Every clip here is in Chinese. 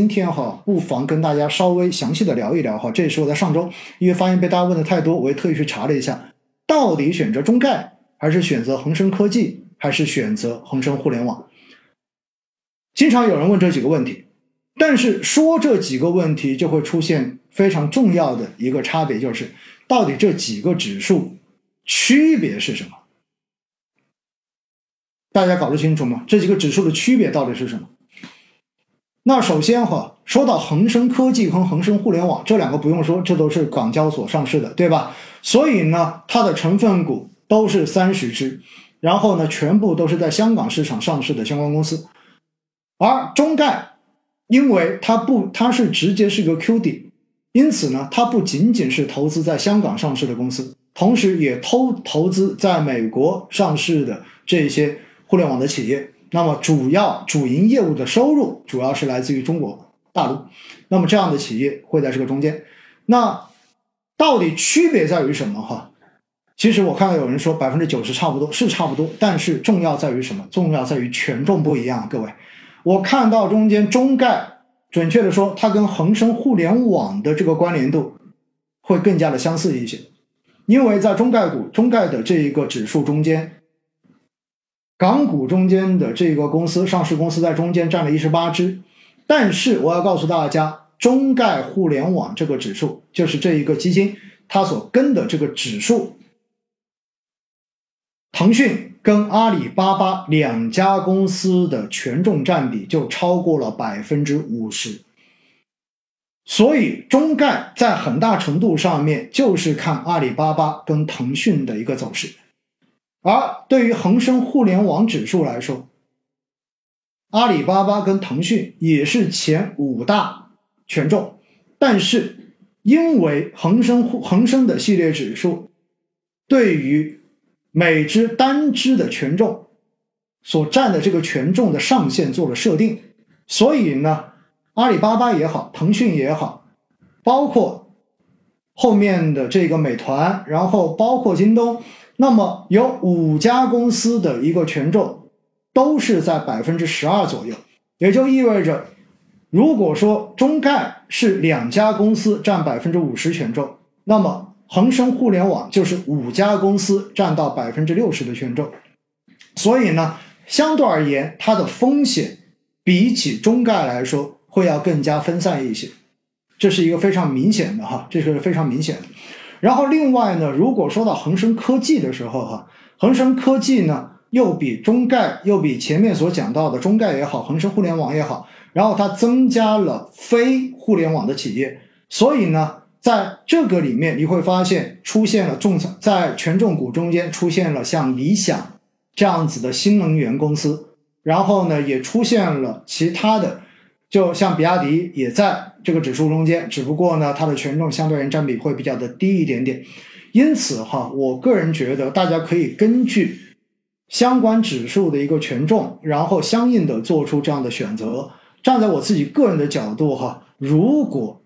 今天哈，不妨跟大家稍微详细的聊一聊哈。这也是我在上周，因为发现被大家问的太多，我也特意去查了一下，到底选择中概还是选择恒生科技，还是选择恒生互联网？经常有人问这几个问题，但是说这几个问题就会出现非常重要的一个差别，就是到底这几个指数区别是什么？大家搞得清楚吗？这几个指数的区别到底是什么？那首先哈，说到恒生科技和恒生互联网这两个不用说，这都是港交所上市的，对吧？所以呢，它的成分股都是三十只，然后呢，全部都是在香港市场上市的相关公司。而中概，因为它不，它是直接是个 QD，因此呢，它不仅仅是投资在香港上市的公司，同时也投投资在美国上市的这些互联网的企业。那么主要主营业务的收入主要是来自于中国大陆，那么这样的企业会在这个中间。那到底区别在于什么？哈，其实我看到有人说百分之九十差不多是差不多，但是重要在于什么？重要在于权重不一样。各位，我看到中间中概，准确的说，它跟恒生互联网的这个关联度会更加的相似一些，因为在中概股中概的这一个指数中间。港股中间的这个公司，上市公司在中间占了一十八只，但是我要告诉大家，中概互联网这个指数，就是这一个基金它所跟的这个指数，腾讯跟阿里巴巴两家公司的权重占比就超过了百分之五十，所以中概在很大程度上面就是看阿里巴巴跟腾讯的一个走势。而对于恒生互联网指数来说，阿里巴巴跟腾讯也是前五大权重，但是因为恒生恒生的系列指数对于每只单只的权重所占的这个权重的上限做了设定，所以呢，阿里巴巴也好，腾讯也好，包括后面的这个美团，然后包括京东。那么有五家公司的一个权重都是在百分之十二左右，也就意味着，如果说中概是两家公司占百分之五十权重，那么恒生互联网就是五家公司占到百分之六十的权重，所以呢，相对而言，它的风险比起中概来说会要更加分散一些，这是一个非常明显的哈，这是非常明显的。然后另外呢，如果说到恒生科技的时候，哈，恒生科技呢又比中概又比前面所讲到的中概也好，恒生互联网也好，然后它增加了非互联网的企业，所以呢，在这个里面你会发现出现了重在权重股中间出现了像理想这样子的新能源公司，然后呢也出现了其他的。就像比亚迪也在这个指数中间，只不过呢，它的权重相对人占比会比较的低一点点。因此哈，我个人觉得大家可以根据相关指数的一个权重，然后相应的做出这样的选择。站在我自己个人的角度哈，如果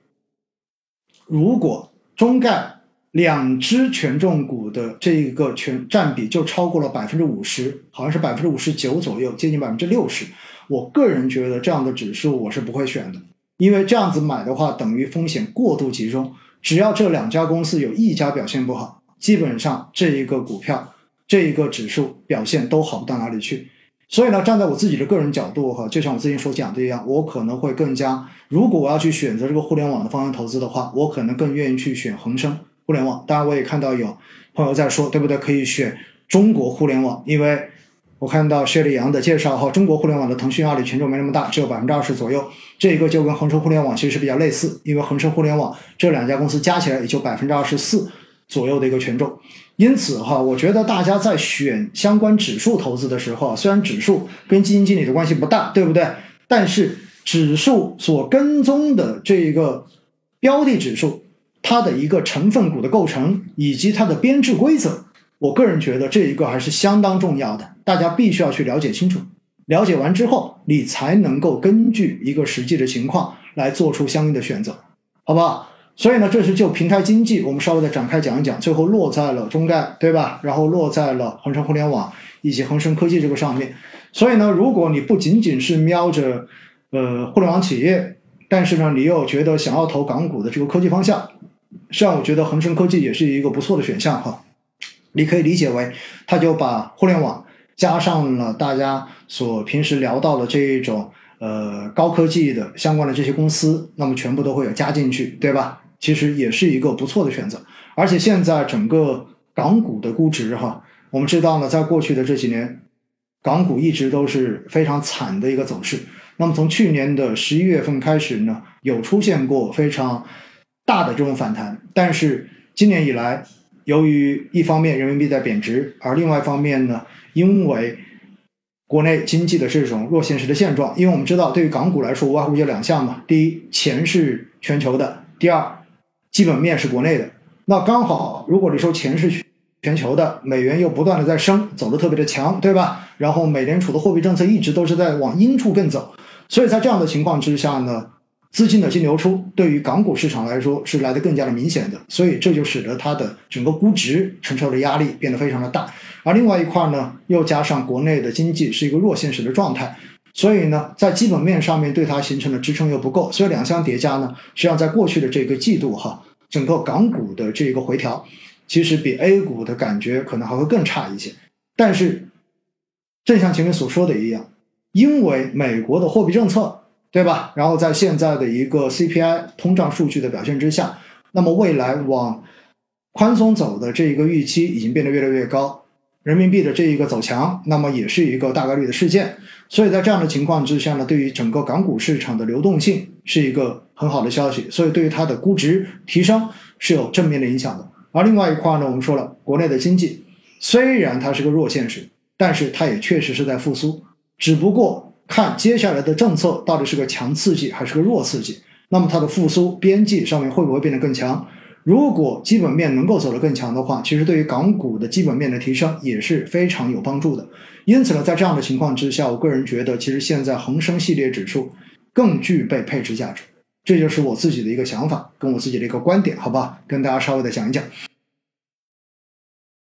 如果中概两只权重股的这个权占比就超过了百分之五十，好像是百分之五十九左右，接近百分之六十。我个人觉得这样的指数我是不会选的，因为这样子买的话等于风险过度集中。只要这两家公司有一家表现不好，基本上这一个股票、这一个指数表现都好不到哪里去。所以呢，站在我自己的个人角度哈，就像我之前所讲的一样，我可能会更加，如果我要去选择这个互联网的方向投资的话，我可能更愿意去选恒生互联网。当然，我也看到有朋友在说，对不对？可以选中国互联网，因为。我看到薛立阳的介绍哈，中国互联网的腾讯、阿里权重没那么大，只有百分之二十左右。这个就跟恒生互联网其实是比较类似，因为恒生互联网这两家公司加起来也就百分之二十四左右的一个权重。因此哈，我觉得大家在选相关指数投资的时候，虽然指数跟基金经理的关系不大，对不对？但是指数所跟踪的这一个标的指数，它的一个成分股的构成以及它的编制规则。我个人觉得这一个还是相当重要的，大家必须要去了解清楚。了解完之后，你才能够根据一个实际的情况来做出相应的选择，好不好？所以呢，这是就平台经济，我们稍微的展开讲一讲，最后落在了中概，对吧？然后落在了恒生互联网以及恒生科技这个上面。所以呢，如果你不仅仅是瞄着呃互联网企业，但是呢，你又觉得想要投港股的这个科技方向，实际上我觉得恒生科技也是一个不错的选项哈。你可以理解为，它就把互联网加上了大家所平时聊到的这一种呃高科技的相关的这些公司，那么全部都会有加进去，对吧？其实也是一个不错的选择。而且现在整个港股的估值哈，我们知道呢，在过去的这几年，港股一直都是非常惨的一个走势。那么从去年的十一月份开始呢，有出现过非常大的这种反弹，但是今年以来。由于一方面人民币在贬值，而另外一方面呢，因为国内经济的这种弱现实的现状，因为我们知道，对于港股来说，无外乎就两项嘛：第一，钱是全球的；第二，基本面是国内的。那刚好，如果你说钱是全球的，美元又不断的在升，走的特别的强，对吧？然后美联储的货币政策一直都是在往阴处更走，所以在这样的情况之下呢。资金的净流出对于港股市场来说是来的更加的明显的，所以这就使得它的整个估值承受的压力变得非常的大。而另外一块呢，又加上国内的经济是一个弱现实的状态，所以呢，在基本面上面对它形成的支撑又不够，所以两相叠加呢，实际上在过去的这个季度哈，整个港股的这个回调，其实比 A 股的感觉可能还会更差一些。但是，正像前面所说的一样，因为美国的货币政策。对吧？然后在现在的一个 CPI 通胀数据的表现之下，那么未来往宽松走的这一个预期已经变得越来越高，人民币的这一个走强，那么也是一个大概率的事件。所以在这样的情况之下呢，对于整个港股市场的流动性是一个很好的消息，所以对于它的估值提升是有正面的影响的。而另外一块呢，我们说了，国内的经济虽然它是个弱现实，但是它也确实是在复苏，只不过。看接下来的政策到底是个强刺激还是个弱刺激，那么它的复苏边际上面会不会变得更强？如果基本面能够走得更强的话，其实对于港股的基本面的提升也是非常有帮助的。因此呢，在这样的情况之下，我个人觉得，其实现在恒生系列指数更具备配置价值。这就是我自己的一个想法，跟我自己的一个观点，好吧？跟大家稍微的讲一讲。